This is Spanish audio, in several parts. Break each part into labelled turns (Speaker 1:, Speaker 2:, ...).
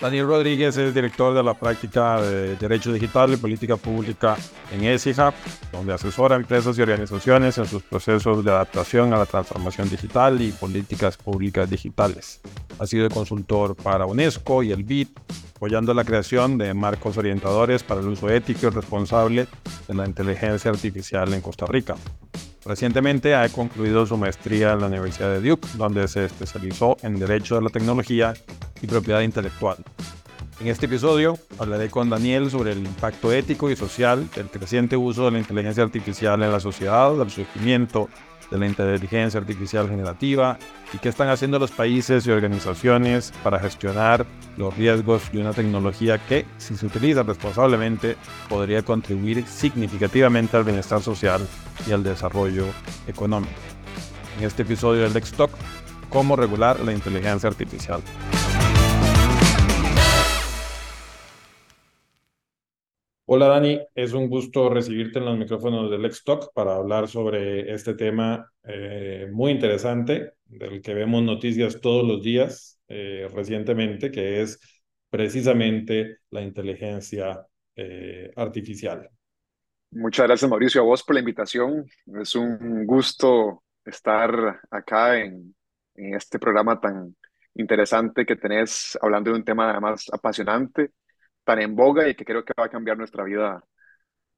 Speaker 1: Daniel Rodríguez es director de la práctica de Derecho Digital y Política Pública en ESIHAB, donde asesora a empresas y organizaciones en sus procesos de adaptación a la transformación digital y políticas públicas digitales. Ha sido consultor para UNESCO y el BID, apoyando la creación de marcos orientadores para el uso ético y responsable de la inteligencia artificial en Costa Rica. Recientemente ha concluido su maestría en la Universidad de Duke, donde se especializó en Derecho de la Tecnología y Propiedad Intelectual. En este episodio hablaré con Daniel sobre el impacto ético y social del creciente uso de la inteligencia artificial en la sociedad, el surgimiento de la inteligencia artificial generativa y qué están haciendo los países y organizaciones para gestionar los riesgos de una tecnología que, si se utiliza responsablemente, podría contribuir significativamente al bienestar social y al desarrollo económico. En este episodio del Lex Talk, cómo regular la inteligencia artificial. Hola Dani, es un gusto recibirte en los micrófonos del Lex Talk para hablar sobre este tema eh, muy interesante del que vemos noticias todos los días eh, recientemente, que es precisamente la inteligencia eh, artificial.
Speaker 2: Muchas gracias Mauricio a vos por la invitación. Es un gusto estar acá en, en este programa tan interesante que tenés hablando de un tema además apasionante tan en boga y que creo que va a cambiar nuestra vida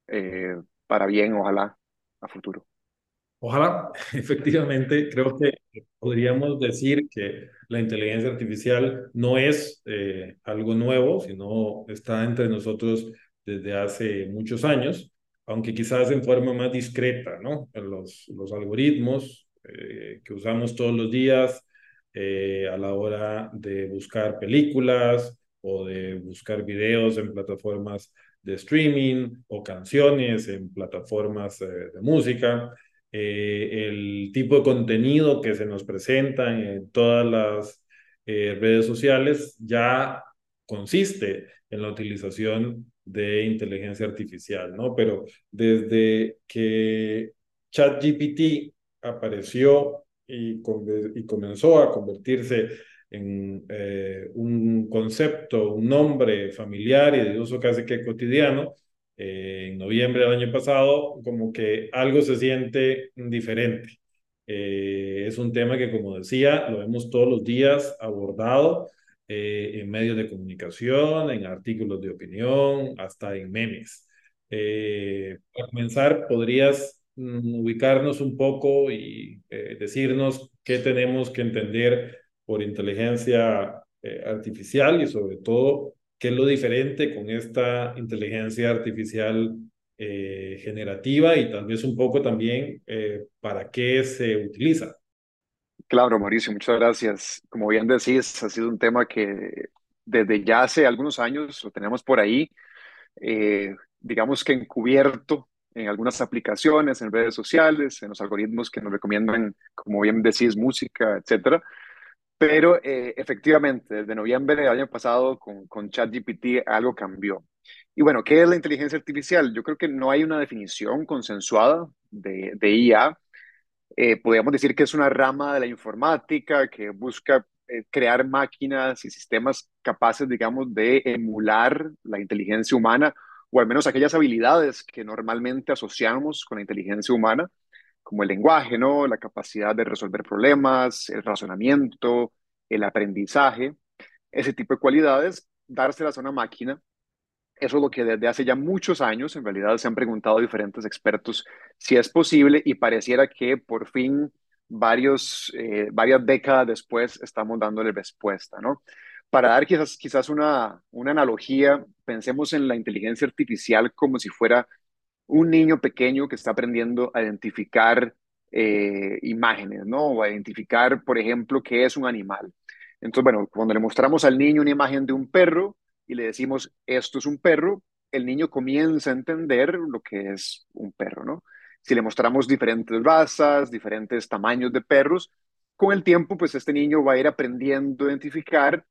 Speaker 2: eh, para bien, ojalá, a futuro.
Speaker 1: Ojalá, efectivamente, creo que podríamos decir que la inteligencia artificial no es eh, algo nuevo, sino está entre nosotros desde hace muchos años, aunque quizás en forma más discreta, ¿no? Los, los algoritmos eh, que usamos todos los días a la hora de buscar películas, o de buscar videos en plataformas de streaming o canciones en plataformas eh, de música, eh, el tipo de contenido que se nos presenta en todas las eh, redes sociales ya consiste en la utilización de inteligencia artificial, ¿no? Pero desde que ChatGPT apareció y, y comenzó a convertirse en eh, un concepto, un nombre familiar y de uso casi que cotidiano, eh, en noviembre del año pasado, como que algo se siente diferente. Eh, es un tema que, como decía, lo vemos todos los días abordado en medios de comunicación, en artículos de opinión, hasta en memes. para comenzar, ¿podrías mm, ubicarnos un poco y decirnos qué tenemos que entender por inteligencia eh, artificial y sobre todo qué es lo diferente con esta inteligencia artificial eh, generativa y tal un poco también eh, para qué se utiliza.
Speaker 2: Claro, Mauricio, muchas gracias. Como bien decís, ha sido un tema que desde ya hace algunos años lo tenemos por ahí, digamos que encubierto en algunas aplicaciones, en redes sociales, en los algoritmos que nos recomiendan, como bien decís, música, etcétera. Pero eh, efectivamente, desde noviembre del año pasado con, con ChatGPT algo cambió. Y bueno, ¿qué es la inteligencia artificial? Yo creo que no hay una definición consensuada de, de IA. Eh, podríamos decir que es una rama de la informática que busca eh, crear máquinas y sistemas capaces, digamos, de emular la inteligencia humana o al menos aquellas habilidades que normalmente asociamos con la inteligencia humana como el lenguaje, ¿no? La capacidad de resolver problemas, el razonamiento, el aprendizaje, ese tipo de cualidades, dárselas a una máquina. Eso es lo que desde hace ya muchos años, en realidad, se han preguntado diferentes expertos si es posible y pareciera que por fin, varios, eh, varias décadas después, estamos dándole respuesta, ¿no? Para dar quizás, quizás una, una analogía, pensemos en la inteligencia artificial como si fuera un niño pequeño que está aprendiendo a identificar eh, imágenes, ¿no? O a identificar, por ejemplo, qué es un animal. Entonces, bueno, cuando le mostramos al niño una imagen de un perro y le decimos, esto es un perro, el niño comienza a entender lo que es un perro, ¿no? Si le mostramos diferentes razas, diferentes tamaños de perros, con el tiempo, pues este niño va a ir aprendiendo a identificar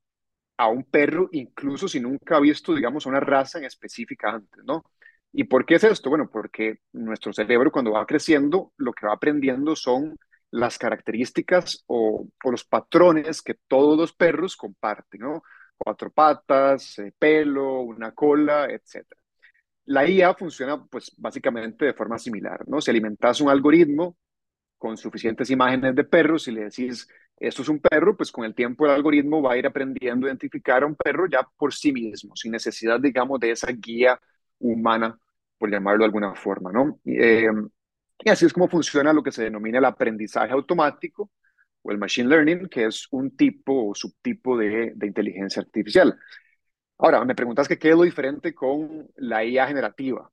Speaker 2: a un perro, incluso si nunca ha visto, digamos, una raza en específica antes, ¿no? ¿Y por qué es esto? Bueno, porque nuestro cerebro cuando va creciendo, lo que va aprendiendo son las características o, los patrones que todos los perros comparten, ¿no? cuatro patas, eh, pelo, una cola, etc. La IA funciona pues básicamente de forma similar, ¿no? Si alimentas un algoritmo con suficientes imágenes de perros y le decís, esto es un perro, pues con el tiempo el algoritmo va a ir aprendiendo a identificar a un perro ya por sí mismo, sin necesidad, digamos, de esa guía humana, por llamarlo de alguna forma, ¿no? Eh, y así es como funciona lo que se denomina el aprendizaje automático o el machine learning, que es un tipo o subtipo de, inteligencia artificial. Ahora, me preguntas qué es lo diferente con la IA generativa.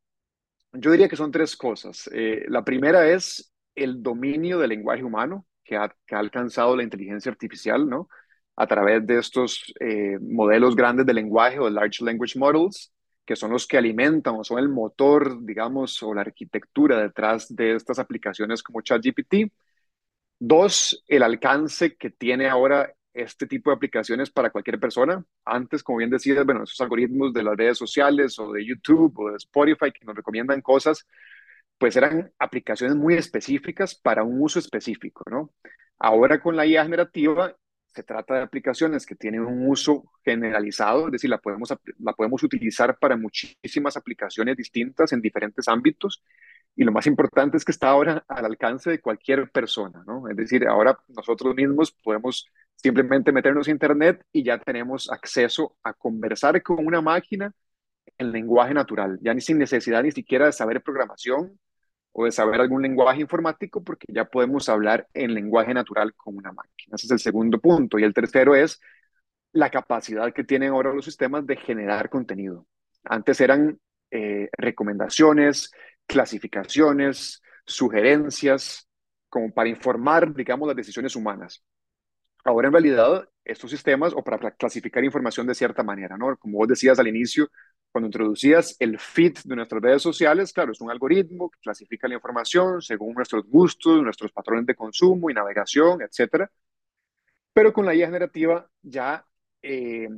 Speaker 2: Yo diría que son tres cosas. Eh, la primera es el dominio del lenguaje humano que ha, que ha, alcanzado la inteligencia artificial, ¿no? A través de estos eh, modelos grandes de lenguaje o large language models, que son los que alimentan o son el motor, digamos, o la arquitectura detrás de estas aplicaciones como ChatGPT. Dos, el alcance que tiene ahora este tipo de aplicaciones para cualquier persona. Antes, como bien decías, bueno, esos algoritmos de las redes sociales o de YouTube o de Spotify que nos recomiendan cosas, pues eran aplicaciones muy específicas para un uso específico, ¿no? Ahora con la IA generativa se trata de aplicaciones que tienen un uso generalizado, es decir, la podemos, la podemos utilizar para muchísimas aplicaciones distintas en diferentes ámbitos y lo más importante es que está ahora al alcance de cualquier persona, ¿no? Es decir, ahora nosotros mismos podemos simplemente meternos a Internet y ya tenemos acceso a conversar con una máquina en lenguaje natural, ya ni sin necesidad ni siquiera de saber programación o de saber algún lenguaje informático, porque ya podemos hablar en lenguaje natural con una máquina. Ese es el segundo punto. Y el tercero es la capacidad que tienen ahora los sistemas de generar contenido. Antes eran eh, recomendaciones, clasificaciones, sugerencias, como para informar, digamos, las decisiones humanas. Ahora, en realidad, estos sistemas, o para clasificar información de cierta manera, ¿no? Como vos decías al inicio, cuando introducías el feed de nuestras redes sociales, claro, es un algoritmo que clasifica la información según nuestros gustos, nuestros patrones de consumo y navegación, etcétera. Pero con la IA generativa ya eh,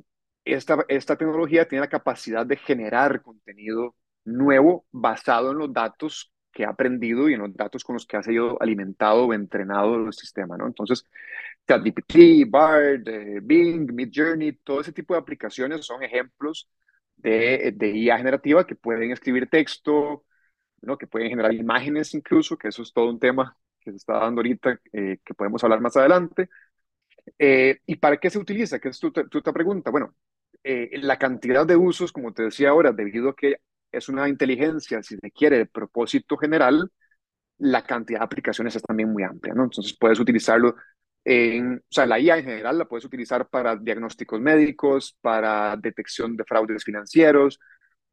Speaker 2: esta, esta tecnología tiene la capacidad de generar contenido nuevo basado en los datos que ha aprendido y en los datos con los que ha sido alimentado o entrenado el sistema, ¿no? Entonces, ChatGPT, Bard, eh, Bing, Midjourney, todo ese tipo de aplicaciones son ejemplos de, de IA generativa que pueden escribir texto, ¿no? que pueden generar imágenes incluso, que eso es todo un tema que se está dando ahorita, eh, que podemos hablar más adelante. Eh, ¿Y para qué se utiliza? ¿Qué es tu, tu, tu pregunta? Bueno, la cantidad de usos, como te decía ahora, debido a que es una inteligencia, si se quiere, de propósito general, la cantidad de aplicaciones es también muy amplia, ¿no? Entonces puedes utilizarlo en, o sea, la IA en general la puedes utilizar para diagnósticos médicos, para detección de fraudes financieros,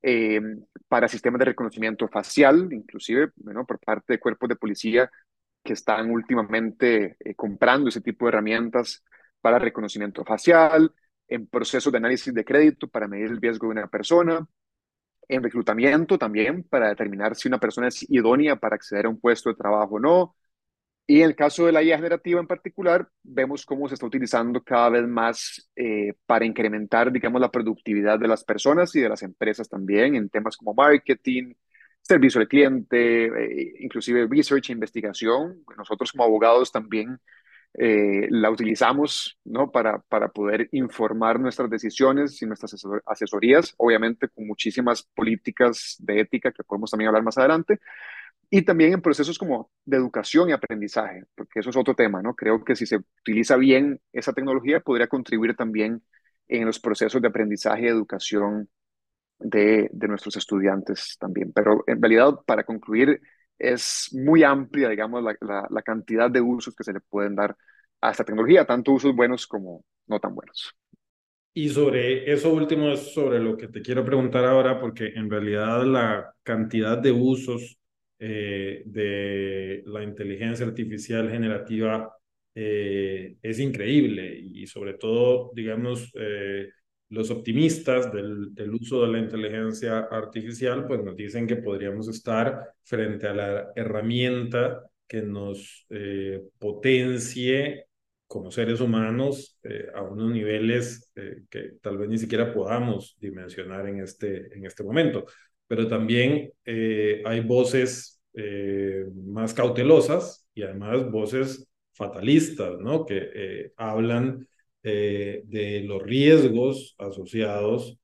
Speaker 2: eh, para sistemas de reconocimiento facial, inclusive, por parte de cuerpos de policía que están últimamente eh, comprando ese tipo de herramientas para reconocimiento facial, en procesos de análisis de crédito para medir el riesgo de una persona, en reclutamiento también para determinar si una persona es idónea para acceder a un puesto de trabajo o no. Y en el caso de la IA generativa en particular, vemos cómo se está utilizando cada vez más eh, para incrementar, digamos, la productividad de las personas y de las empresas también en temas como marketing, servicio al cliente, eh, inclusive research e investigación. Nosotros como abogados también eh, la utilizamos ¿no? para, para poder informar nuestras decisiones y nuestras asesorías, obviamente con muchísimas políticas de ética que podemos también hablar más adelante, y también en procesos como de educación y aprendizaje, porque eso es otro tema, ¿no? Creo que si se utiliza bien esa tecnología, podría contribuir también en los procesos de aprendizaje y educación de, de nuestros estudiantes también. Pero en realidad, para concluir, es muy amplia, digamos, la, la, cantidad de usos que se le pueden dar a esta tecnología, tanto usos buenos como no tan buenos.
Speaker 1: Y sobre eso último es sobre lo que te quiero preguntar ahora, porque en realidad la cantidad de usos eh, de la inteligencia artificial generativa eh, es increíble y sobre todo, digamos, eh, los optimistas del, uso de la inteligencia artificial, pues nos dicen que podríamos estar frente a la herramienta que nos potencie como seres humanos a unos niveles que tal vez ni siquiera podamos dimensionar en este, en este momento. Pero también hay voces más cautelosas y además voces fatalistas, ¿no? Que hablan de los riesgos asociados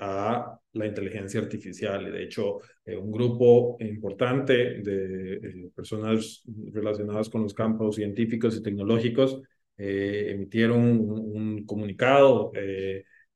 Speaker 1: a la inteligencia artificial. De hecho, un grupo importante de personas relacionadas con los campos científicos y tecnológicos emitieron un comunicado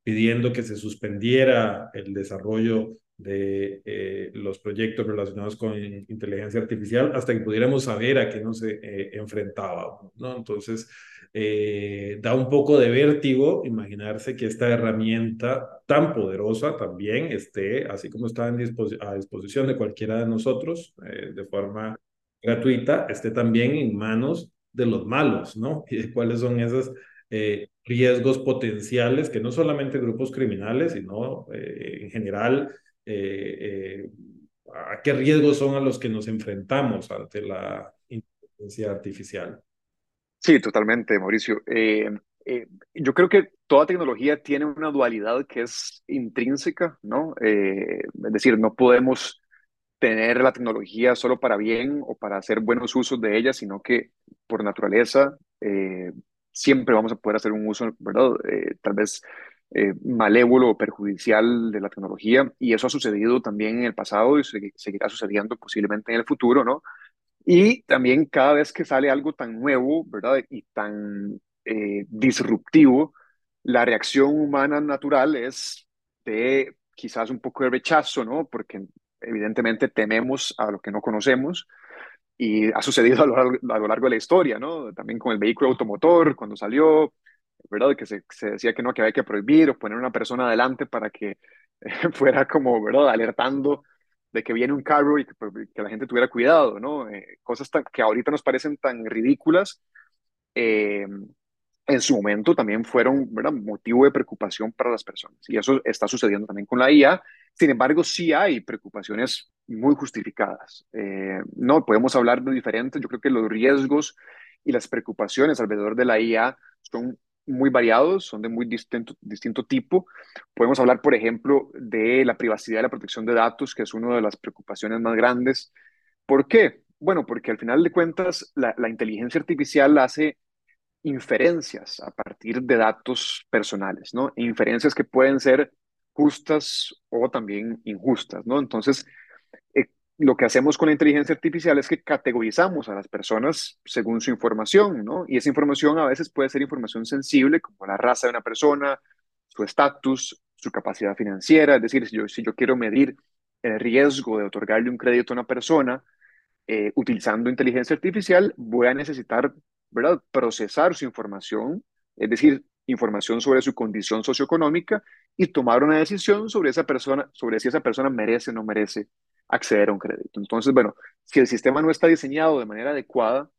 Speaker 1: pidiendo que se suspendiera el desarrollo de eh, los proyectos relacionados con inteligencia artificial hasta que pudiéramos saber a qué nos eh, enfrentábamos, ¿no? Entonces, eh, da un poco de vértigo imaginarse que esta herramienta tan poderosa también esté, así como está a disposición de cualquiera de nosotros de forma gratuita, esté también en manos de los malos, ¿no? Y cuáles son esas riesgos potenciales que no solamente grupos criminales, sino en general eh, eh, a qué riesgos son a los que nos enfrentamos ante la inteligencia artificial.
Speaker 2: Sí, totalmente, Mauricio. Eh, yo creo que toda tecnología tiene una dualidad que es intrínseca, ¿no? es decir, no podemos tener la tecnología solo para bien o para hacer buenos usos de ella, sino que por naturaleza siempre vamos a poder hacer un uso, ¿verdad? tal vez eh, malévolo o perjudicial de la tecnología y eso ha sucedido también en el pasado y seguirá sucediendo posiblemente en el futuro, ¿no? Y también cada vez que sale algo tan nuevo, ¿verdad? Y tan eh, disruptivo, la reacción humana natural es de quizás un poco de rechazo, ¿no? Porque evidentemente tememos a lo que no conocemos y ha sucedido a lo, a lo largo de la historia, ¿no? También con el vehículo automotor, cuando salió, ¿verdad? Que se, se, decía que no, que había que prohibir o poner una persona adelante para que fuera como, ¿verdad? Alertando de que viene un carro y que, pues, que la gente tuviera cuidado, ¿no? Eh, cosas tan, que ahorita nos parecen tan ridículas, eh, en su momento también fueron, ¿verdad? Motivo de preocupación para las personas. Y eso está sucediendo también con la IA. Sin embargo, sí hay preocupaciones muy justificadas. Eh, no, podemos hablar de diferentes. Yo creo que los riesgos y las preocupaciones alrededor de la IA son muy variados, son de muy distinto, distinto tipo. Podemos hablar, por ejemplo, de la privacidad y la protección de datos, que es una de las preocupaciones más grandes. ¿Por qué? Bueno, porque al final de cuentas la, la inteligencia artificial hace inferencias a partir de datos personales, ¿no? Inferencias que pueden ser justas o también injustas, ¿no? Entonces, lo que hacemos con la inteligencia artificial es que categorizamos a las personas según su información, ¿no? Y esa información a veces puede ser información sensible, como la raza de una persona, su estatus, su capacidad financiera. Es decir, si yo, si yo quiero medir el riesgo de otorgarle un crédito a una persona eh, utilizando inteligencia artificial, voy a necesitar, ¿verdad?, procesar su información, es decir, información sobre su condición socioeconómica y tomar una decisión sobre esa persona, sobre si esa persona merece o no merece acceder a un crédito. Entonces, bueno, si el sistema no está diseñado de manera adecuada,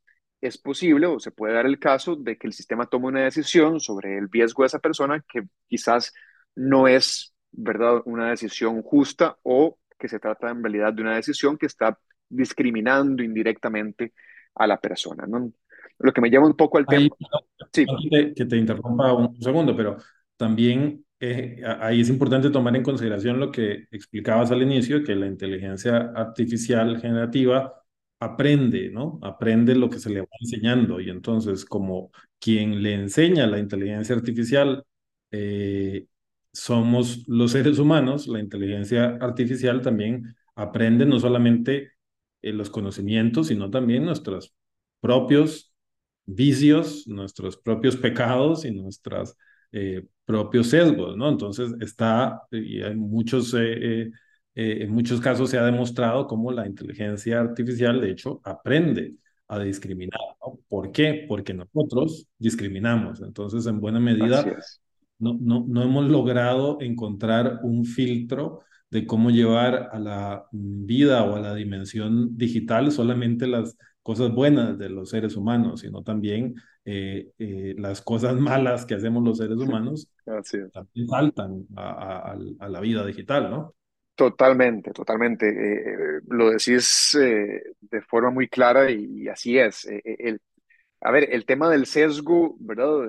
Speaker 2: es posible o se puede dar el caso de que el sistema tome una decisión sobre el riesgo de esa persona que quizás no es, ¿verdad?, una decisión justa o que se trata en realidad de una decisión que está discriminando indirectamente a la persona, ¿no? Lo que me lleva un poco al tema...
Speaker 1: sí. que te interrumpa un segundo, pero también eh, ahí es importante tomar en consideración lo que explicabas al inicio, que la inteligencia artificial generativa aprende, ¿no? Aprende lo que se le va enseñando y entonces como quien le enseña la inteligencia artificial eh, somos los seres humanos, la inteligencia artificial también aprende no solamente eh, los conocimientos, sino también nuestros propios vicios, nuestros propios pecados y nuestras propios sesgos, ¿no? Entonces está, y hay muchos, eh, eh, en muchos casos se ha demostrado cómo la inteligencia artificial, de hecho, aprende a discriminar, ¿no? ¿Por qué? Porque nosotros discriminamos. Entonces, en buena medida, no, no, no hemos logrado encontrar un filtro de cómo llevar a la vida o a la dimensión digital solamente las cosas buenas de los seres humanos, sino también eh, eh, las cosas malas que hacemos los seres humanos también saltan a, la vida digital, ¿no?
Speaker 2: Totalmente, totalmente. Eh, lo decís de forma muy clara y, así es. El, a ver, el tema del sesgo, ¿verdad?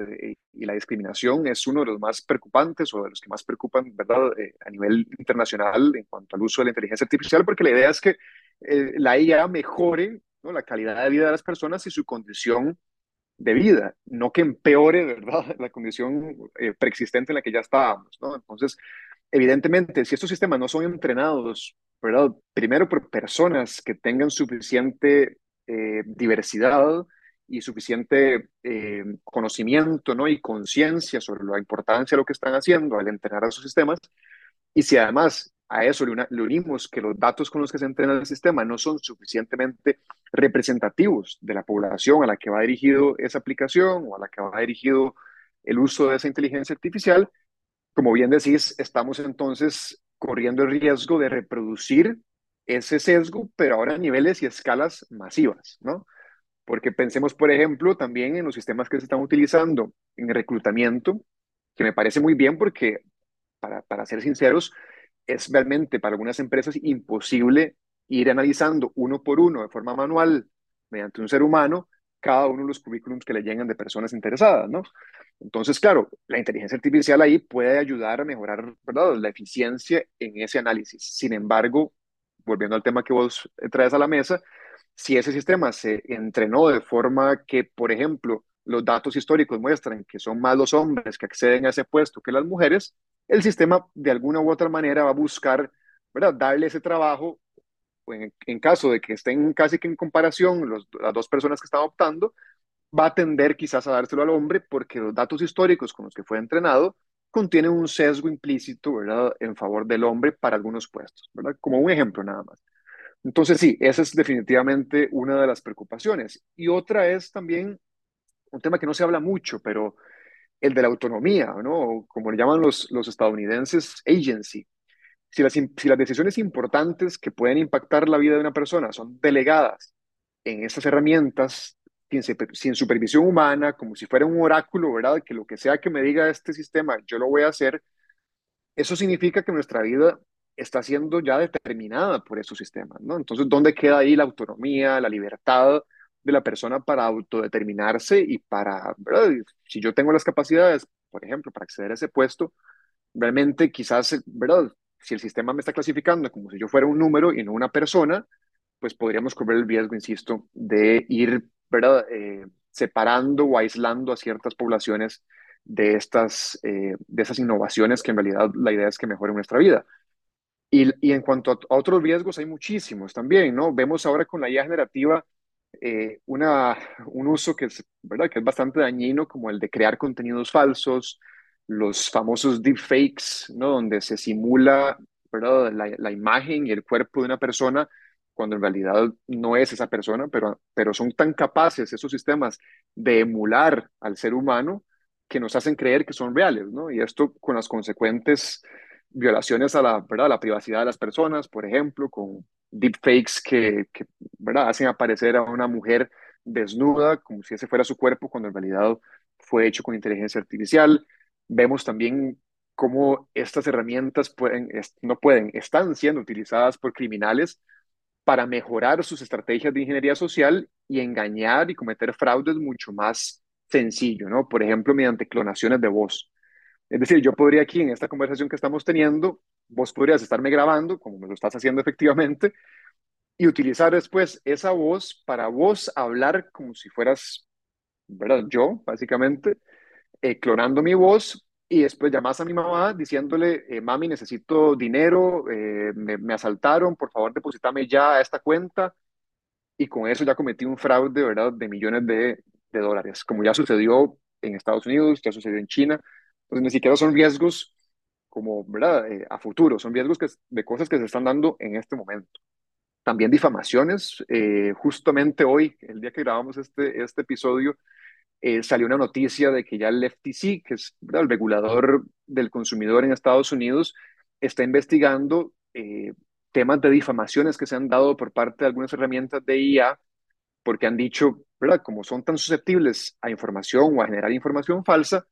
Speaker 2: y la discriminación es uno de los más preocupantes o de los que más preocupan, ¿verdad? a nivel internacional en cuanto al uso de la inteligencia artificial, porque la idea es que la IA mejore la calidad de vida de las personas y su condición de vida, no que empeore, la condición eh, preexistente en la que ya estábamos. Entonces, evidentemente, si estos sistemas no son entrenados, primero por personas que tengan suficiente eh, diversidad y suficiente eh, conocimiento, ¿no?, y conciencia sobre la importancia de lo que están haciendo al entrenar a sus sistemas, y si además a eso le, unimos que los datos con los que se entrena el sistema no son suficientemente representativos de la población a la que va dirigido esa aplicación o a la que va dirigido el uso de esa inteligencia artificial, como bien decís, estamos entonces corriendo el riesgo de reproducir ese sesgo, pero ahora a niveles y escalas masivas, ¿no? Porque pensemos, por ejemplo, también en los sistemas que se están utilizando en reclutamiento, que me parece muy bien porque, para, para ser sinceros, es realmente para algunas empresas imposible ir analizando uno por uno de forma manual, mediante un ser humano, cada uno de los currículums que le llegan de personas interesadas, ¿no? Entonces, claro, la inteligencia artificial ahí puede ayudar a mejorar ¿verdad? la eficiencia en ese análisis. Sin embargo, volviendo al tema que vos traes a la mesa, si ese sistema se entrenó de forma que, por ejemplo, los datos históricos muestran que son más los hombres que acceden a ese puesto que las mujeres, el sistema de alguna u otra manera va a buscar ¿verdad? darle ese trabajo, en, en caso de que estén casi que en comparación los, las dos personas que están optando, va a tender quizás a dárselo al hombre porque los datos históricos con los que fue entrenado contienen un sesgo implícito ¿verdad? en favor del hombre para algunos puestos, ¿verdad? como un ejemplo nada más. Entonces sí, esa es definitivamente una de las preocupaciones. Y otra es también un tema que no se habla mucho, pero el de la autonomía, ¿no? Como le llaman los, los estadounidenses, agency. Si las, si las decisiones importantes que pueden impactar la vida de una persona son delegadas en esas herramientas sin, sin, supervisión humana, como si fuera un oráculo, ¿verdad? Que lo que sea que me diga este sistema, yo lo voy a hacer, eso significa que nuestra vida está siendo ya determinada por esos sistemas, ¿no? Entonces, ¿dónde queda ahí la autonomía, la libertad de la persona para autodeterminarse y para. Si yo tengo las capacidades, por ejemplo, para acceder a ese puesto, realmente quizás, ¿verdad? Si el sistema me está clasificando como si yo fuera un número y no una persona, pues podríamos correr el riesgo, insisto, de ir, ¿verdad? Eh, separando o aislando a ciertas poblaciones de estas, eh, de esas innovaciones que en realidad la idea es que mejoren nuestra vida. Y, y en cuanto a, a, otros riesgos, hay muchísimos también, ¿no? Vemos ahora con la IA generativa eh, una, un uso que es, ¿verdad? que es bastante dañino, como el de crear contenidos falsos, los famosos deepfakes, ¿no? donde se simula ¿verdad? La, la, imagen y el cuerpo de una persona cuando en realidad no es esa persona, pero, pero son tan capaces esos sistemas de emular al ser humano que nos hacen creer que son reales, ¿no? Y esto con las consecuentes violaciones a la, ¿verdad? La privacidad de las personas, por ejemplo, con deepfakes que, que ¿verdad? hacen aparecer a una mujer desnuda como si ese fuera su cuerpo cuando en realidad fue hecho con inteligencia artificial. Vemos también cómo estas herramientas pueden, no pueden, están siendo utilizadas por criminales para mejorar sus estrategias de ingeniería social y engañar y cometer fraudes mucho más sencillo, ¿no? Por ejemplo, mediante clonaciones de voz. Es decir, yo podría aquí en esta conversación que estamos teniendo, vos podrías estarme grabando, como me lo estás haciendo efectivamente, y utilizar después esa voz para vos hablar como si fueras, ¿verdad? Yo, básicamente, eh, clonando mi voz y después llamas a mi mamá diciéndole, eh, mami, necesito dinero, eh, me, asaltaron, por favor, deposítame ya a esta cuenta. Y con eso ya cometí un fraude, ¿verdad?, de millones de, de dólares, como ya sucedió en Estados Unidos, ya sucedió en China. Entonces, ni siquiera son riesgos como, ¿verdad?, eh, a futuro, son riesgos que, de cosas que se están dando en este momento. También difamaciones. Eh, justamente hoy, el día que grabamos este, este episodio, eh, salió una noticia de que ya el FTC, que es ¿verdad? el regulador del consumidor en Estados Unidos, está investigando eh, temas de difamaciones que se han dado por parte de algunas herramientas de IA, porque han dicho, ¿verdad? Como son tan susceptibles a información o a generar información falsa,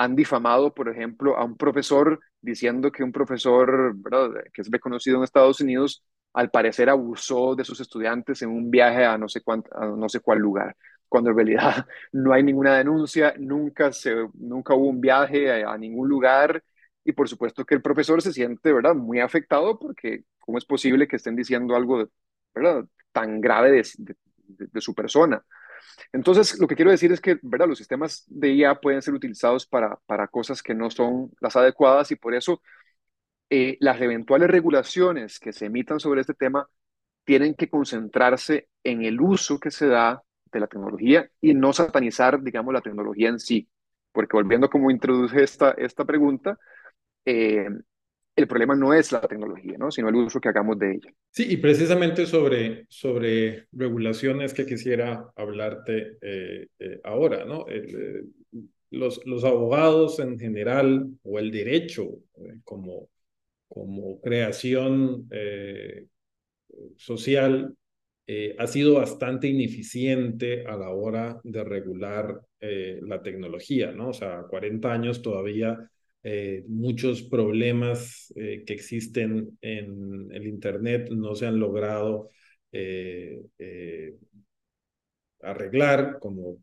Speaker 2: han difamado, por ejemplo, a un profesor diciendo que un profesor ¿verdad? que es reconocido en Estados Unidos, al parecer abusó de sus estudiantes en un viaje a no sé, cuánto, no sé cuál lugar, cuando en realidad no hay ninguna denuncia, nunca, se, nunca hubo un viaje a, ningún lugar y por supuesto que el profesor se siente ¿verdad? muy afectado porque cómo es posible que estén diciendo algo ¿verdad? tan grave de su persona. Entonces, lo que quiero decir es que, ¿verdad? Los sistemas de IA pueden ser utilizados para, para cosas que no son las adecuadas y por eso eh, las eventuales regulaciones que se emitan sobre este tema tienen que concentrarse en el uso que se da de la tecnología y no satanizar, digamos, la tecnología en sí. Porque volviendo como introduje esta, esta pregunta, eh, el problema no es la tecnología, ¿no? sino el uso que hagamos de ella.
Speaker 1: Sí, y precisamente sobre, sobre regulaciones que quisiera hablarte eh, eh, ahora, ¿no? los, los abogados en general o el derecho como, como creación social eh, ha sido bastante ineficiente a la hora de regular eh, la tecnología, ¿no? O sea, 40 años todavía eh, muchos problemas que existen en el Internet no se han logrado arreglar, como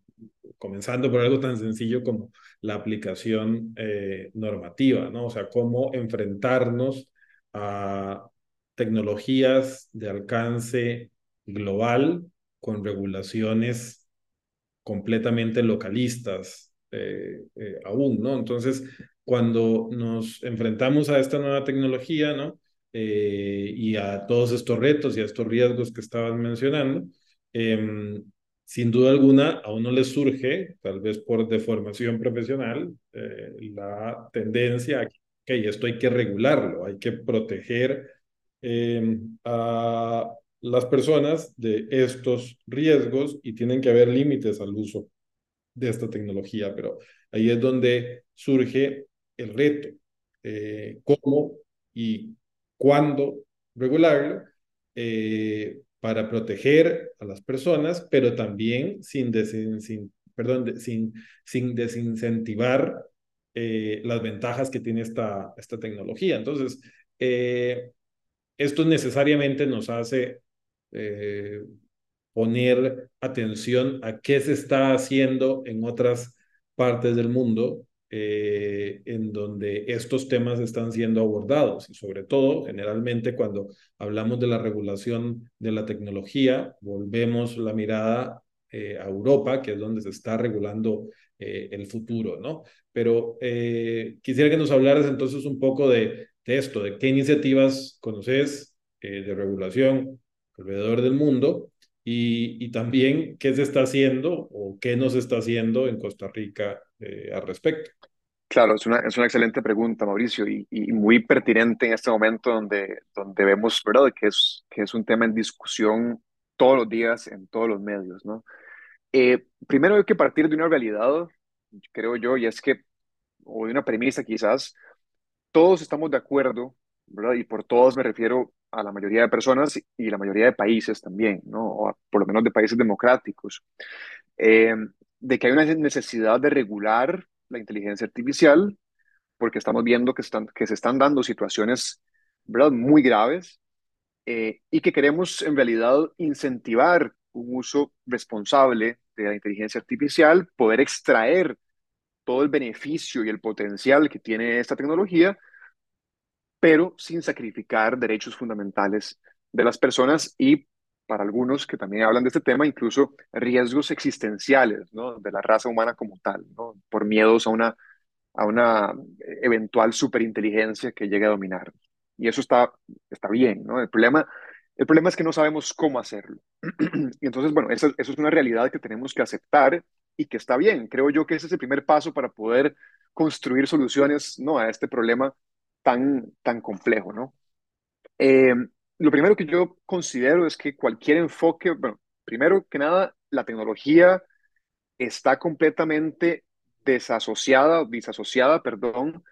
Speaker 1: comenzando por algo tan sencillo como la aplicación normativa, ¿no? O sea, cómo enfrentarnos a tecnologías de alcance global con regulaciones completamente localistas eh, eh, aún, ¿no? Entonces, cuando nos enfrentamos a esta nueva tecnología, ¿no? Eh, y a todos estos retos y a estos riesgos que estabas mencionando, em, sin duda alguna a uno le surge, tal vez por deformación profesional, la tendencia a que esto hay que regularlo, hay que proteger em, a las personas de estos riesgos y tienen que haber límites al uso de esta tecnología, pero ahí es donde surge el reto, eh, cómo y cuándo regularlo eh, para proteger a las personas, pero también sin, sin, perdón, sin, sin desincentivar eh, las ventajas que tiene esta, esta tecnología. Entonces, esto necesariamente nos hace poner atención a qué se está haciendo en otras partes del mundo eh, en donde estos temas están siendo abordados y sobre todo, generalmente cuando hablamos de la regulación de la tecnología, volvemos la mirada eh, a Europa, que es donde se está regulando el futuro, ¿no? Pero quisiera que nos hablaras entonces un poco de, de esto, de qué iniciativas conoces de regulación alrededor del mundo y, y, también qué se está haciendo o qué nos está haciendo en Costa Rica eh, al respecto.
Speaker 2: Claro, es una, es una excelente pregunta, Mauricio, y, y, muy pertinente en este momento donde, donde vemos, ¿verdad?, que es, que es un tema en discusión todos los días en todos los medios, ¿no? Eh, primero hay que partir de una realidad, creo yo, y es que, o de una premisa quizás, todos estamos de acuerdo. Y por todos me refiero a la mayoría de personas y la mayoría de países también, ¿no? Por lo menos de países democráticos, eh, de que hay una necesidad de regular la inteligencia artificial porque estamos viendo que, están, que se están dando situaciones ¿verdad? muy graves eh, y que queremos en realidad incentivar un uso responsable de la inteligencia artificial, poder extraer todo el beneficio y el potencial que tiene esta tecnología pero sin sacrificar derechos fundamentales de las personas y para algunos que también hablan de este tema, incluso riesgos existenciales ¿no? de la raza humana como tal, ¿no? por miedos a una, a una eventual superinteligencia que llegue a dominar. Y eso está, está bien, ¿no? El problema, el problema es que no sabemos cómo hacerlo. y entonces, bueno, eso, eso es una realidad que tenemos que aceptar y que está bien. Creo yo que ese es el primer paso para poder construir soluciones ¿no? a este problema tan, tan complejo, ¿no? Eh, lo primero que yo considero es que cualquier enfoque, bueno, primero que nada, la tecnología está completamente desasociada, disasociada, perdón,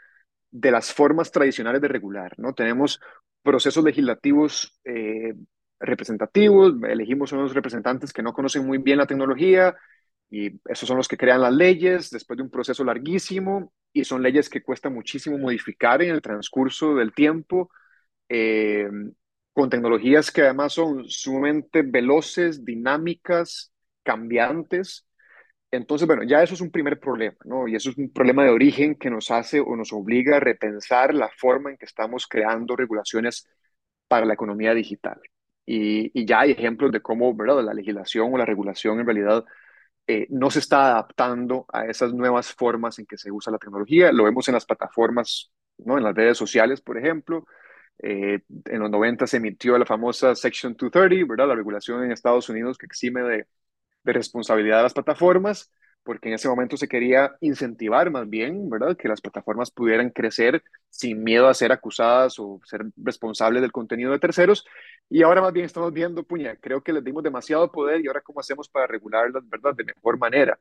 Speaker 2: de las formas tradicionales de regular, ¿no? Tenemos procesos legislativos eh, representativos, elegimos unos representantes que no conocen muy bien la tecnología, y esos son los que crean las leyes después de un proceso larguísimo y son leyes que cuesta muchísimo modificar en el transcurso del tiempo, eh, con tecnologías que además son sumamente veloces, dinámicas, cambiantes. Entonces, bueno, ya eso es un primer problema, ¿no? Y eso es un problema de origen que nos hace o nos obliga a repensar la forma en que estamos creando regulaciones para la economía digital. Y, y ya hay ejemplos de cómo, ¿verdad? La legislación o la regulación en realidad eh, no se está adaptando a esas nuevas formas en que se usa la tecnología. Lo vemos en las plataformas, ¿no? en las redes sociales, por ejemplo. Eh, en los 90 se emitió la famosa Section 230, ¿verdad? La regulación en Estados Unidos que exime de, responsabilidad de las plataformas porque en ese momento se quería incentivar más bien, ¿verdad? Que las plataformas pudieran crecer sin miedo a ser acusadas o ser responsables del contenido de terceros. Y ahora más bien estamos viendo, puña, creo que les dimos demasiado poder y ahora cómo hacemos para regularlas, ¿verdad? De mejor manera.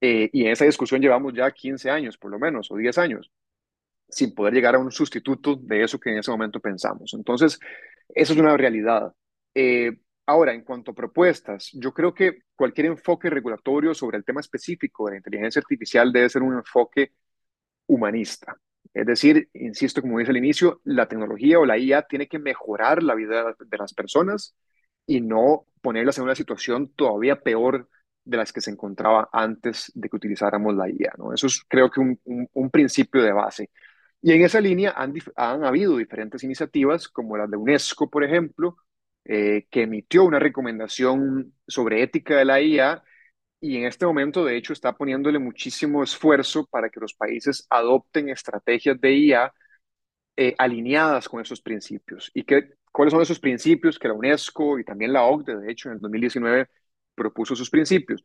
Speaker 2: Eh, y en esa discusión llevamos ya 15 años, por lo menos, o 10 años, sin poder llegar a un sustituto de eso que en ese momento pensamos. Entonces, eso es una realidad. Eh, Ahora, en cuanto a propuestas, yo creo que cualquier enfoque regulatorio sobre el tema específico de la inteligencia artificial debe ser un enfoque humanista. Es decir, insisto, como dice al inicio, la tecnología o la IA tiene que mejorar la vida de las personas y no ponerlas en una situación todavía peor de las que se encontraba antes de que utilizáramos la IA. ¿no? Eso es creo que un, un, principio de base. Y en esa línea han, habido diferentes iniciativas, como la de UNESCO, por ejemplo, eh, que emitió una recomendación sobre ética de la IA y en este momento, de hecho, está poniéndole muchísimo esfuerzo para que los países adopten estrategias de IA eh, alineadas con esos principios. ¿Y qué, cuáles son esos principios que la UNESCO y también la OCDE, de hecho, en el 2019 propuso sus principios?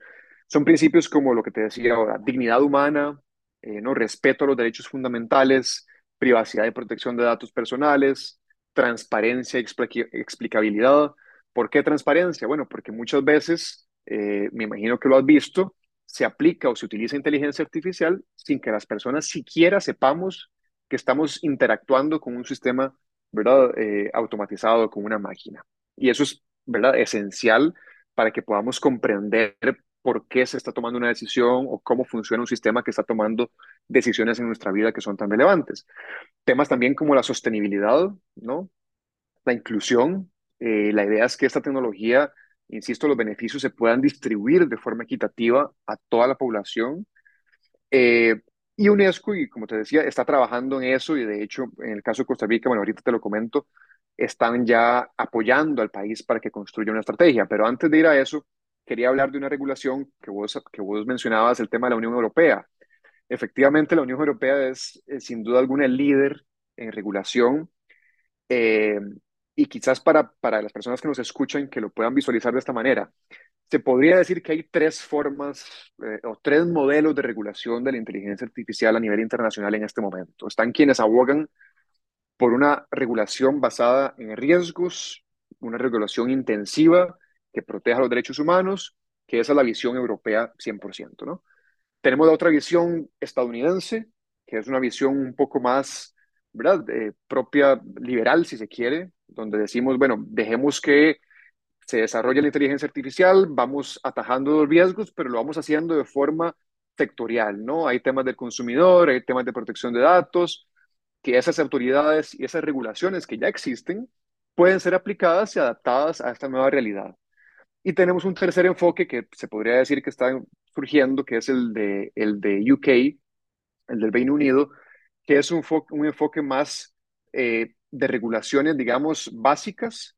Speaker 2: Son principios como lo que te decía ahora, dignidad humana, eh, ¿no? respeto a los derechos fundamentales, privacidad y protección de datos personales, transparencia y explicabilidad. ¿Por qué transparencia? Bueno, porque muchas veces, eh, me imagino que lo has visto, se aplica o se utiliza inteligencia artificial sin que las personas siquiera sepamos que estamos interactuando con un sistema, ¿verdad?, eh, automatizado, con una máquina. Y eso es, ¿verdad?, esencial para que podamos comprender por qué se está tomando una decisión o cómo funciona un sistema que está tomando decisiones en nuestra vida que son tan relevantes. Temas también como la sostenibilidad, ¿no? La inclusión. Eh, la idea es que esta tecnología, insisto, los beneficios se puedan distribuir de forma equitativa a toda la población. Eh, y UNESCO, y como te decía, está trabajando en eso y de hecho, en el caso de Costa Rica, bueno, ahorita te lo comento, están ya apoyando al país para que construya una estrategia. Pero antes de ir a eso, quería hablar de una regulación que vos, que vos mencionabas, el tema de la Unión Europea. Efectivamente, la Unión Europea es, sin duda alguna el líder en regulación eh, y quizás para, para las personas que nos escuchan que lo puedan visualizar de esta manera, se podría decir que hay tres formas eh, o tres modelos de regulación de la inteligencia artificial a nivel internacional en este momento. Están quienes abogan por una regulación basada en riesgos, una regulación intensiva que proteja los derechos humanos, que esa es la visión europea 100%, ¿no? Tenemos la otra visión estadounidense, que es una visión un poco más, ¿verdad?, eh, propia, liberal, si se quiere, donde decimos, bueno, dejemos que se desarrolle la inteligencia artificial, vamos atajando los riesgos, pero lo vamos haciendo de forma sectorial, ¿no? Hay temas del consumidor, hay temas de protección de datos, que esas autoridades y esas regulaciones que ya existen pueden ser aplicadas y adaptadas a esta nueva realidad. Y tenemos un tercer enfoque que se podría decir que está surgiendo, que es el de, el de UK, el del Reino Unido, que es un, un enfoque más eh, de regulaciones, digamos, básicas,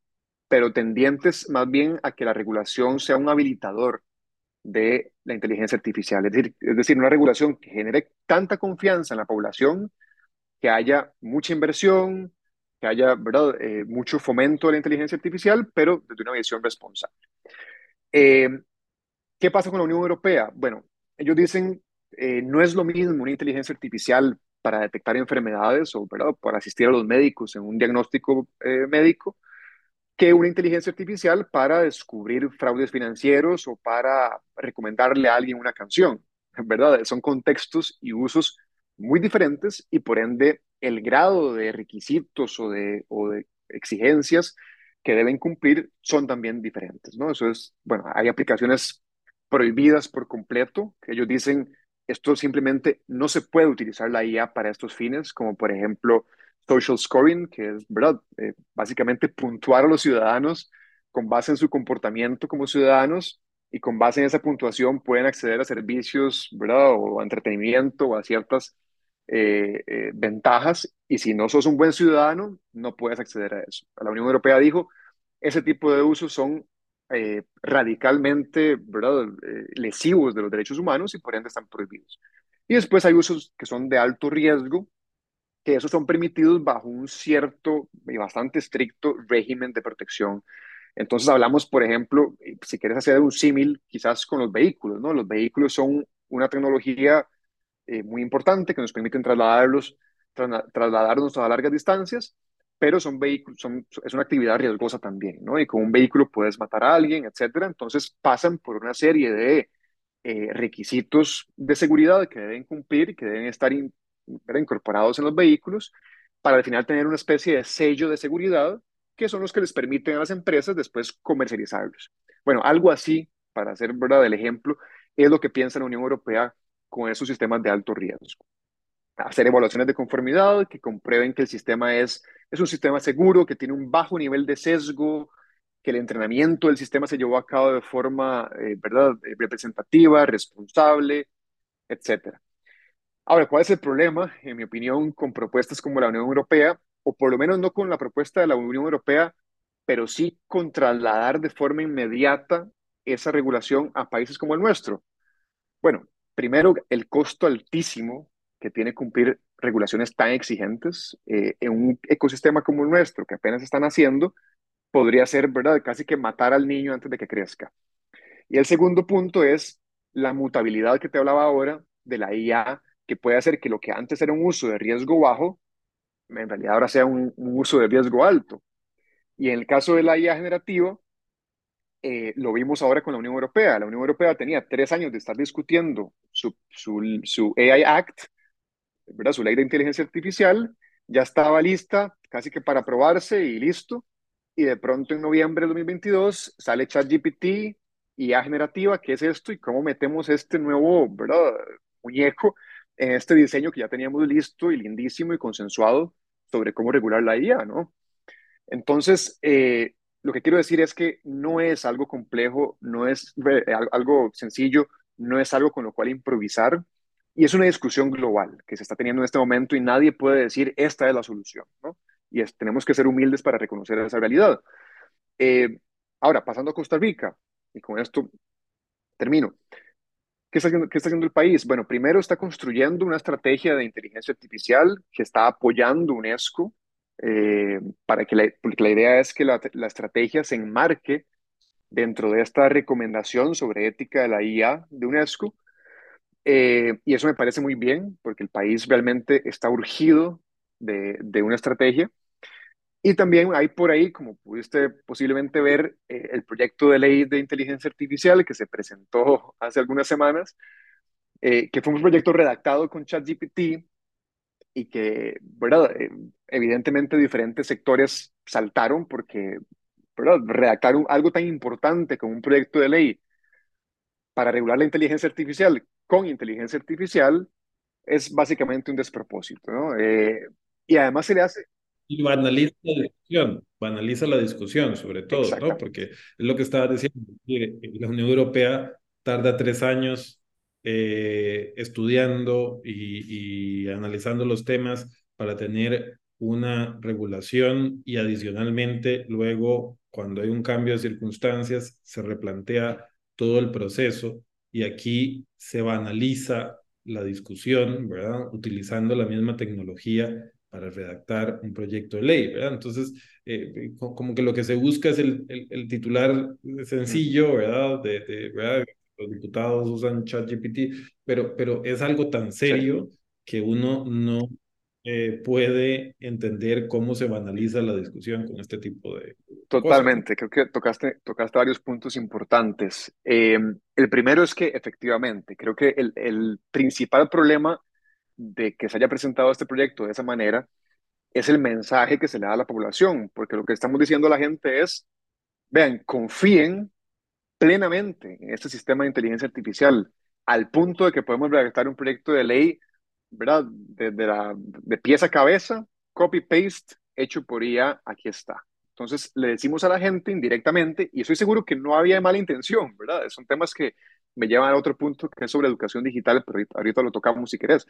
Speaker 2: pero tendientes más bien a que la regulación sea un habilitador de la inteligencia artificial. Es decir, es decir, una regulación que genere tanta confianza en la población, que haya mucha inversión, que haya ¿verdad? Eh, mucho fomento de la inteligencia artificial, pero desde una visión responsable. Eh, ¿Qué pasa con la Unión Europea? Bueno, ellos dicen, eh, no es lo mismo una inteligencia artificial para detectar enfermedades o ¿verdad? para asistir a los médicos en un diagnóstico médico, que una inteligencia artificial para descubrir fraudes financieros o para recomendarle a alguien una canción, ¿verdad? Son contextos y usos muy diferentes y por ende el grado de requisitos o de, o de exigencias que deben cumplir son también diferentes, ¿no? Eso es, bueno, hay aplicaciones prohibidas por completo, que ellos dicen, esto simplemente no se puede utilizar la IA para estos fines, como por ejemplo social scoring, que es, ¿verdad? Eh, básicamente puntuar a los ciudadanos con base en su comportamiento como ciudadanos y con base en esa puntuación pueden acceder a servicios, ¿verdad? O a entretenimiento o a ciertas eh, eh, ventajas y si no sos un buen ciudadano, no puedes acceder a eso. La Unión Europea dijo, ese tipo de usos son eh, radicalmente ¿verdad? Lesivos de los derechos humanos y por ende están prohibidos. Y después hay usos que son de alto riesgo, que esos son permitidos bajo un cierto y bastante estricto régimen de protección. Entonces hablamos, por ejemplo, si quieres hacer un símil, quizás con los vehículos, ¿no? Los vehículos son una tecnología eh, muy importante que nos permiten trasladarlos, trasladarnos a largas distancias, pero son vehículos, son, es una actividad riesgosa también, ¿no? Y con un vehículo puedes matar a alguien, etcétera. Entonces pasan por una serie de eh, requisitos de seguridad que deben cumplir que deben estar incorporados en los vehículos para al final tener una especie de sello de seguridad que son los que les permiten a las empresas después comercializarlos. Bueno, algo así, para hacer verdad el ejemplo, es lo que piensa la Unión Europea con esos sistemas de alto riesgo. Hacer evaluaciones de conformidad que comprueben que el sistema es, es un sistema seguro, que tiene un bajo nivel de sesgo, que el entrenamiento del sistema se llevó a cabo de forma eh, ¿verdad? Eh, representativa, responsable, etc. Ahora, ¿cuál es el problema, en mi opinión, con propuestas como la Unión Europea? O por lo menos no con la propuesta de la Unión Europea, pero sí con trasladar de forma inmediata esa regulación a países como el nuestro. Bueno, primero, el costo altísimo que tiene cumplir regulaciones tan exigentes eh, en un ecosistema como el nuestro, que apenas están haciendo, podría ser, ¿verdad?, casi que matar al niño antes de que crezca. Y el segundo punto es la mutabilidad que te hablaba ahora de la IA, que puede hacer que lo que antes era un uso de riesgo bajo, en realidad ahora sea un, uso de riesgo alto. Y en el caso de la IA generativa, eh, lo vimos ahora con la Unión Europea. La Unión Europea tenía tres años de estar discutiendo su, su, AI Act, ¿verdad? su ley de inteligencia artificial, ya estaba lista casi que para aprobarse y listo. Y de pronto en noviembre de 2022 sale ChatGPT, IA generativa, ¿qué es esto? Y cómo metemos este nuevo ¿verdad? muñeco en este diseño que ya teníamos listo y lindísimo y consensuado sobre cómo regular la IA, ¿no? Entonces, eh, lo que quiero decir es que no es algo complejo, no es algo sencillo, no es algo con lo cual improvisar, y es una discusión global que se está teniendo en este momento y nadie puede decir esta es la solución. Y tenemos que ser humildes para reconocer esa realidad. Eh, ahora, pasando a Costa Rica, y con esto termino. ¿Qué está, haciendo, el país? Bueno, primero está construyendo una estrategia de inteligencia artificial que está apoyando UNESCO, eh, para que la, porque la idea es que la, estrategia se enmarque dentro de esta recomendación sobre ética de la IA de UNESCO. Eh, y eso me parece muy bien, porque el país realmente está urgido de, una estrategia. Y también hay por ahí, como pudiste posiblemente ver, eh, el proyecto de ley de inteligencia artificial que se presentó hace algunas semanas, eh, que fue un proyecto redactado con ChatGPT y que, ¿verdad? Evidentemente diferentes sectores saltaron porque, ¿verdad? Redactar algo tan importante como un proyecto de ley para regular la inteligencia artificial con inteligencia artificial es básicamente un despropósito, ¿no? y además se le hace
Speaker 1: y banaliza la discusión, banaliza la discusión sobre todo, ¿no? Porque es lo que estaba diciendo, la Unión Europea tarda tres años eh, estudiando y, y analizando los temas para tener una regulación y adicionalmente luego cuando hay un cambio de circunstancias se replantea todo el proceso y aquí se banaliza la discusión, ¿verdad? Utilizando la misma tecnología para redactar un proyecto de ley, ¿verdad? Entonces, eh, como que lo que se busca es el, el, titular sencillo, ¿verdad? De, ¿verdad? Los diputados usan ChatGPT, pero, pero es algo tan serio que uno no eh, puede entender cómo se banaliza la discusión con este tipo de
Speaker 2: Totalmente, creo que tocaste, tocaste varios puntos importantes. Eh, el primero es que efectivamente, creo que el, el principal problema de que se haya presentado este proyecto de esa manera es el mensaje que se le da a la población, porque lo que estamos diciendo a la gente es, vean, confíen plenamente en este sistema de inteligencia artificial, al punto de que podemos redactar un proyecto de ley, ¿verdad? De, de, la, de pieza a cabeza, copy-paste, hecho por IA, aquí está. Entonces le decimos a la gente indirectamente, y estoy seguro que no había mala intención, ¿verdad? Son temas que me llevan a otro punto que es sobre educación digital, pero ahorita, lo tocamos si querés.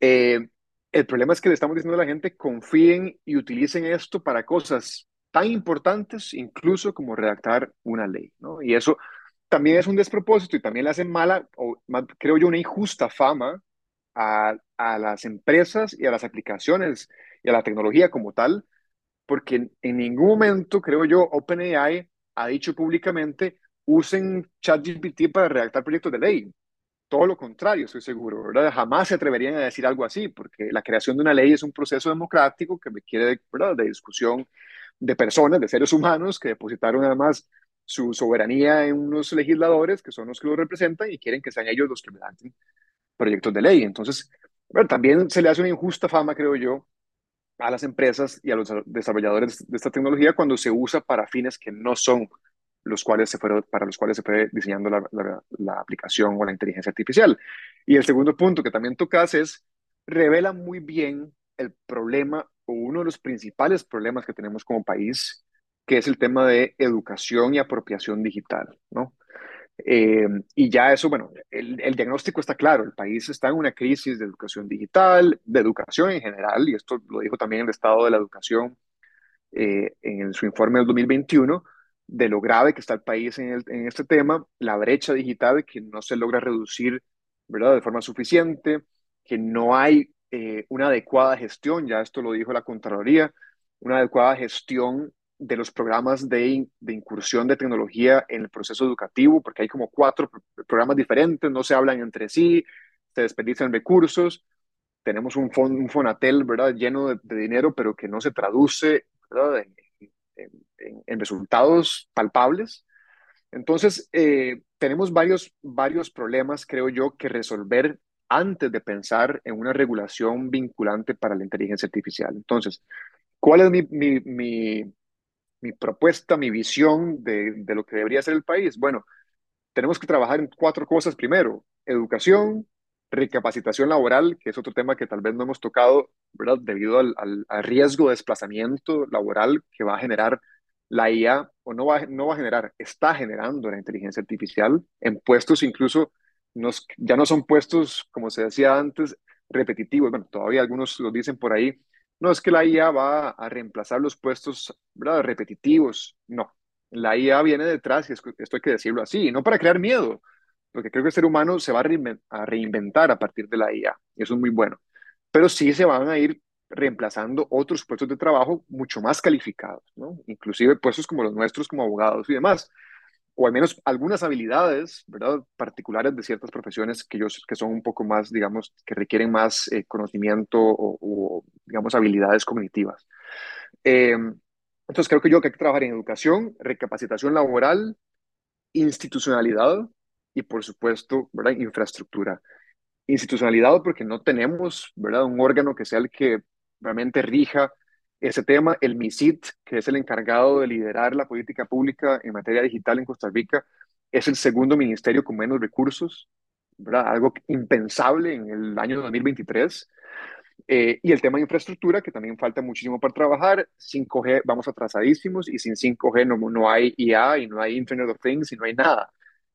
Speaker 2: Eh, el problema es que le estamos diciendo a la gente, confíen y utilicen esto para cosas tan importantes incluso como redactar una ley, ¿no? Y eso también es un despropósito y también le hace mala, o creo yo, una injusta fama a, las empresas y a las aplicaciones y a la tecnología como tal, porque en ningún momento, creo yo, OpenAI ha dicho públicamente, usen ChatGPT para redactar proyectos de ley. Todo lo contrario, estoy seguro, ¿verdad? Jamás se atreverían a decir algo así, porque la creación de una ley es un proceso democrático que requiere ¿verdad? de discusión de personas, de seres humanos, que depositaron además su soberanía en unos legisladores que son los que lo representan y quieren que sean ellos los que redacten proyectos de ley. Entonces, también se le hace una injusta fama, creo yo, a las empresas y a los desarrolladores de esta tecnología cuando se usa para fines que no son los cuales se fueron, para los cuales se fue diseñando la, la, aplicación o la inteligencia artificial. Y el segundo punto que también tocas es, revela muy bien el problema o uno de los principales problemas que tenemos como país, que es el tema de educación y apropiación digital, ¿no? Eh, y ya eso, bueno, el, el, diagnóstico está claro, el país está en una crisis de educación digital, de educación en general, y esto lo dijo también el Estado de la Educación eh, en su informe del 2021, de lo grave que está el país en, en, este tema, la brecha digital que no se logra reducir ¿verdad? de forma suficiente, que no hay eh, una adecuada gestión, ya esto lo dijo la Contraloría, una adecuada gestión de los programas de, de, incursión de tecnología en el proceso educativo, porque hay como cuatro programas diferentes, no se hablan entre sí, se desperdician recursos, tenemos un, un Fonatel ¿verdad? lleno de, dinero, pero que no se traduce. En, en, resultados palpables. Entonces, eh, tenemos varios, varios problemas, creo yo, que resolver antes de pensar en una regulación vinculante para la inteligencia artificial. Entonces, ¿cuál es mi mi propuesta, mi visión de, lo que debería ser el país? Bueno, tenemos que trabajar en cuatro cosas primero. Educación, recapacitación laboral, que es otro tema que tal vez no hemos tocado, ¿verdad? Debido al, al, al riesgo de desplazamiento laboral que va a generar la IA, o no va, no va a generar, está generando la inteligencia artificial en puestos incluso, nos, ya no son puestos, como se decía antes, repetitivos. Bueno, todavía algunos lo dicen por ahí, no es que la IA va a reemplazar los puestos repetitivos, no. La IA viene detrás, y esto hay que decirlo así, no para crear miedo, porque creo que el ser humano se va a reinventar a partir de la IA, y eso es muy bueno. Pero sí se van a ir reemplazando otros puestos de trabajo mucho más calificados, ¿no? Inclusive puestos como los nuestros, como abogados y demás o al menos algunas habilidades, ¿verdad? Particulares de ciertas profesiones que, ellos, que son un poco más, digamos, que requieren más eh, conocimiento o, o, digamos, habilidades cognitivas. Eh, entonces, creo que yo que hay que trabajar en educación, recapacitación laboral, institucionalidad y, por supuesto, ¿verdad? Infraestructura. Institucionalidad porque no tenemos, ¿verdad? Un órgano que sea el que realmente rija ese tema. El MISIT, que es el encargado de liderar la política pública en materia digital en Costa Rica, es el segundo ministerio con menos recursos, ¿verdad? Algo impensable en el año 2023. Eh, y el tema de infraestructura, que también falta muchísimo para trabajar. 5G vamos atrasadísimos y sin 5G no, no hay IA y no hay Internet of Things y no hay nada.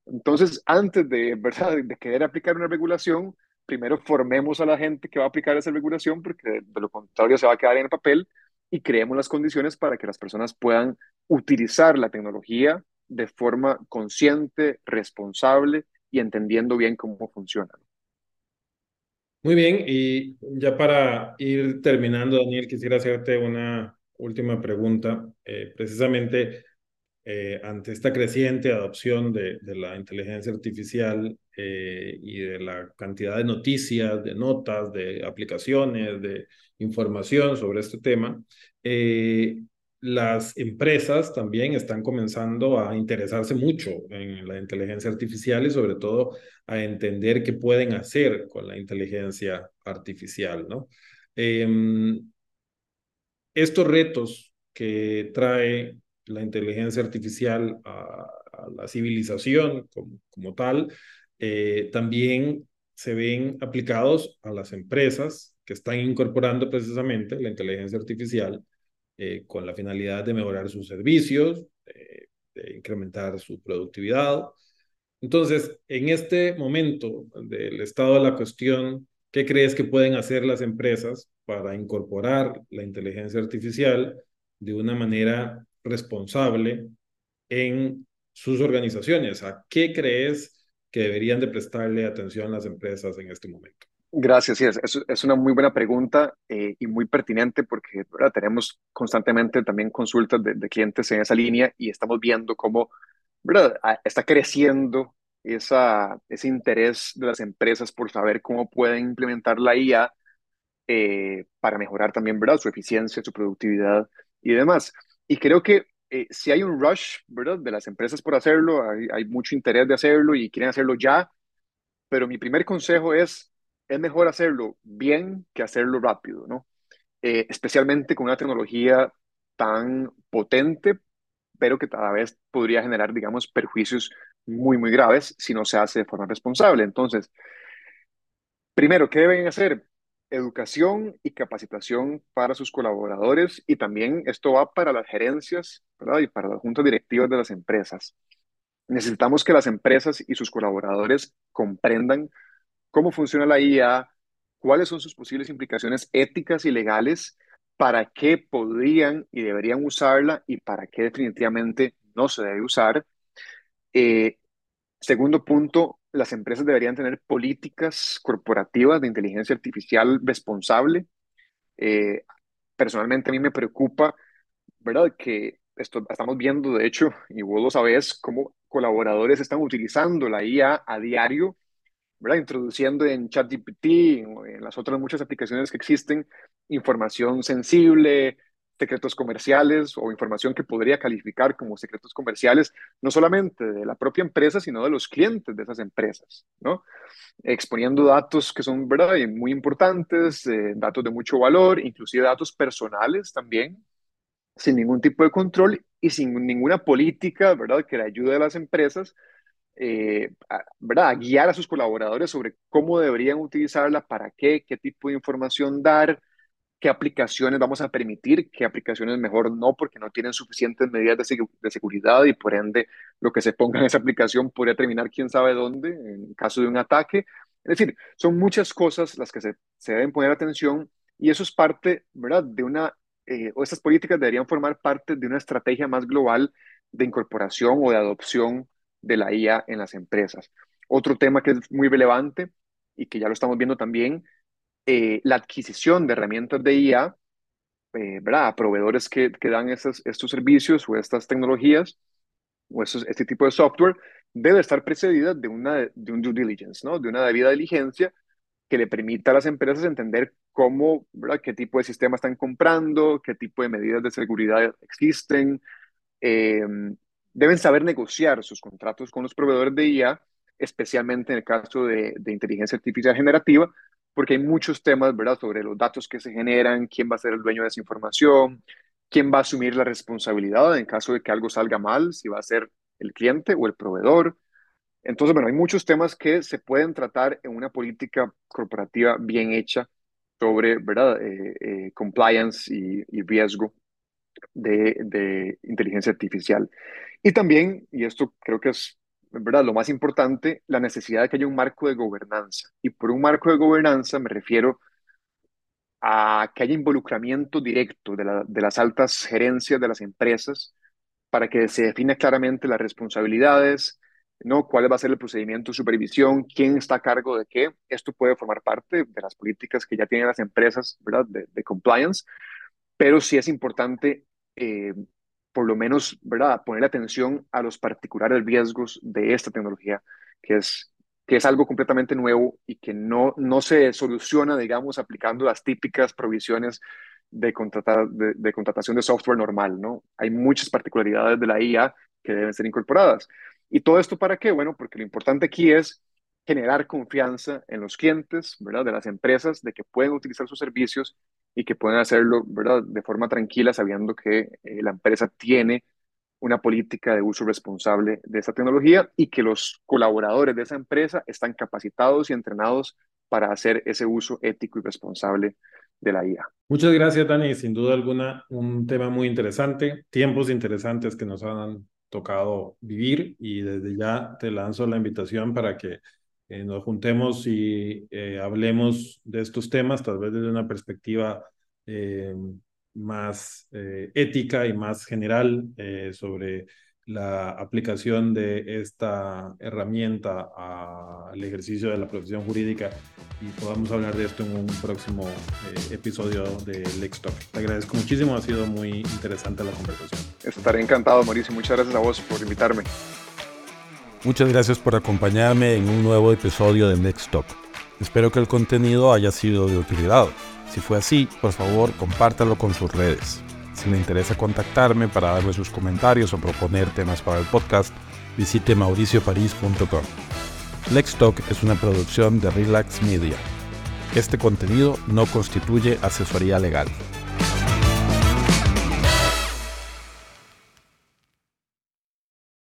Speaker 2: Entonces, antes de, ¿verdad? de querer aplicar una regulación, primero formemos a la gente que va a aplicar esa regulación, porque de lo contrario se va a quedar en el papel y creemos las condiciones para que las personas puedan utilizar la tecnología de forma consciente, responsable y entendiendo bien cómo funciona.
Speaker 1: Muy bien, y ya para ir terminando, Daniel, quisiera hacerte una última pregunta. Eh, precisamente eh, ante esta creciente adopción de, la inteligencia artificial eh, y de la cantidad de noticias, de notas, de aplicaciones, de información sobre este tema, eh, las empresas también están comenzando a interesarse mucho en la inteligencia artificial y sobre todo a entender qué pueden hacer con la inteligencia artificial, ¿no? Eh, estos retos que trae la inteligencia artificial a, a la civilización como, como tal, eh, también se ven aplicados a las empresas que están incorporando precisamente la inteligencia artificial eh, con la finalidad de mejorar sus servicios, eh, de incrementar su productividad. Entonces, en este momento del estado de la cuestión, ¿qué crees que pueden hacer las empresas para incorporar la inteligencia artificial de una manera responsable en sus organizaciones? ¿A qué crees que deberían de prestarle atención las empresas en este momento?
Speaker 2: Gracias, sí, es, una muy buena pregunta eh, y muy pertinente porque tenemos constantemente también consultas de, clientes en esa línea y estamos viendo cómo ¿verdad? está creciendo ese interés de las empresas por saber cómo pueden implementar la IA eh, para mejorar también ¿verdad? su eficiencia, su productividad y demás. Y creo que eh, si hay un rush de las empresas por hacerlo, hay, hay mucho interés de hacerlo y quieren hacerlo ya, pero mi primer consejo es es mejor hacerlo bien que hacerlo rápido, ¿no? Eh, especialmente con una tecnología tan potente, pero que cada vez podría generar, digamos, perjuicios muy, muy graves si no se hace de forma responsable. Entonces, primero, ¿qué deben hacer? Educación y capacitación para sus colaboradores y también esto va para las gerencias y para las juntas directivas de las empresas. Necesitamos que las empresas y sus colaboradores comprendan cómo funciona la IA, cuáles son sus posibles implicaciones éticas y legales, para qué podrían y deberían usarla y para qué definitivamente no se debe usar. Eh, segundo punto, las empresas deberían tener políticas corporativas de inteligencia artificial responsable. Eh, personalmente a mí me preocupa, ¿verdad? Que esto, estamos viendo, de hecho, y vos lo sabés, cómo colaboradores están utilizando la IA a diario ¿verdad? Introduciendo en ChatGPT, en las otras muchas aplicaciones que existen, información sensible, secretos comerciales o información que podría calificar como secretos comerciales, no solamente de la propia empresa, sino de los clientes de esas empresas, ¿no? Exponiendo datos que son, ¿verdad? Muy importantes, eh, datos de mucho valor, inclusive datos personales también, sin ningún tipo de control y sin ninguna política, ¿verdad? Que le ayude a las empresas eh, a, ¿verdad? guiar a sus colaboradores sobre cómo deberían utilizarla, para qué, qué tipo de información dar, qué aplicaciones vamos a permitir, qué aplicaciones mejor no, porque no tienen suficientes medidas de, de seguridad y por ende lo que se ponga en esa aplicación podría terminar quién sabe dónde en caso de un ataque. Es decir, son muchas cosas las que se, se deben poner atención y eso es parte, ¿verdad?, de una, eh, o estas políticas deberían formar parte de una estrategia más global de incorporación o de adopción de la IA en las empresas. Otro tema que es muy relevante y que ya lo estamos viendo también, eh, la adquisición de herramientas de IA, eh, ¿verdad? proveedores que, que dan estos, estos servicios o estas tecnologías o este tipo de software, debe estar precedida de, una, de un due diligence, ¿no? de una debida diligencia que le permita a las empresas entender cómo, ¿verdad? qué tipo de sistema están comprando, qué tipo de medidas de seguridad existen, eh, deben saber negociar sus contratos con los proveedores de IA, especialmente en el caso de, inteligencia artificial generativa, porque hay muchos temas, ¿verdad?, sobre los datos que se generan, quién va a ser el dueño de esa información, quién va a asumir la responsabilidad en caso de que algo salga mal, si va a ser el cliente o el proveedor. Entonces, bueno, hay muchos temas que se pueden tratar en una política corporativa bien hecha sobre, ¿verdad?, eh, eh, compliance y, riesgo de, inteligencia artificial. Y también, y esto creo que es ¿verdad? lo más importante, la necesidad de que haya un marco de gobernanza. Y por un marco de gobernanza me refiero a que haya involucramiento directo de, la, de las altas gerencias de las empresas para que se defina claramente las responsabilidades, ¿no? cuál va a ser el procedimiento de supervisión, quién está a cargo de qué. Esto puede formar parte de las políticas que ya tienen las empresas ¿verdad? De, de compliance, pero sí es importante eh, por lo menos, ¿verdad?, poner atención a los particulares riesgos de esta tecnología, que es, que es algo completamente nuevo y que no, no se soluciona, digamos, aplicando las típicas provisiones de, contratar, de, contratación de software normal, ¿no? Hay muchas particularidades de la IA que deben ser incorporadas. ¿Y todo esto para qué? Bueno, porque lo importante aquí es generar confianza en los clientes, ¿verdad? De las empresas, de que pueden utilizar sus servicios y que pueden hacerlo, ¿verdad? De forma tranquila, sabiendo que eh, la empresa tiene una política de uso responsable de esa tecnología y que los colaboradores de esa empresa están capacitados y entrenados para hacer ese uso ético y responsable de la IA.
Speaker 1: Muchas gracias, Dani. Sin duda alguna, un tema muy interesante, tiempos interesantes que nos han tocado vivir y desde ya te lanzo la invitación para que eh, nos juntemos y eh, hablemos de estos temas, tal vez desde una perspectiva eh, más eh, ética y más general eh, sobre la aplicación de esta herramienta al ejercicio de la profesión jurídica y podamos hablar de esto en un próximo eh, episodio de Lex Talk. Te agradezco muchísimo, ha sido muy interesante la conversación.
Speaker 2: Estaré encantado, Mauricio. Muchas gracias a vos por invitarme.
Speaker 3: Muchas gracias por acompañarme en un nuevo episodio de Next Talk. Espero que el contenido haya sido de utilidad. Si fue así, por favor, compártalo con sus redes. Si le interesa contactarme para darme sus comentarios o proponer temas para el podcast, visite mauricioparis.com. Lex Talk es una producción de Relax Media. Este contenido no constituye asesoría legal.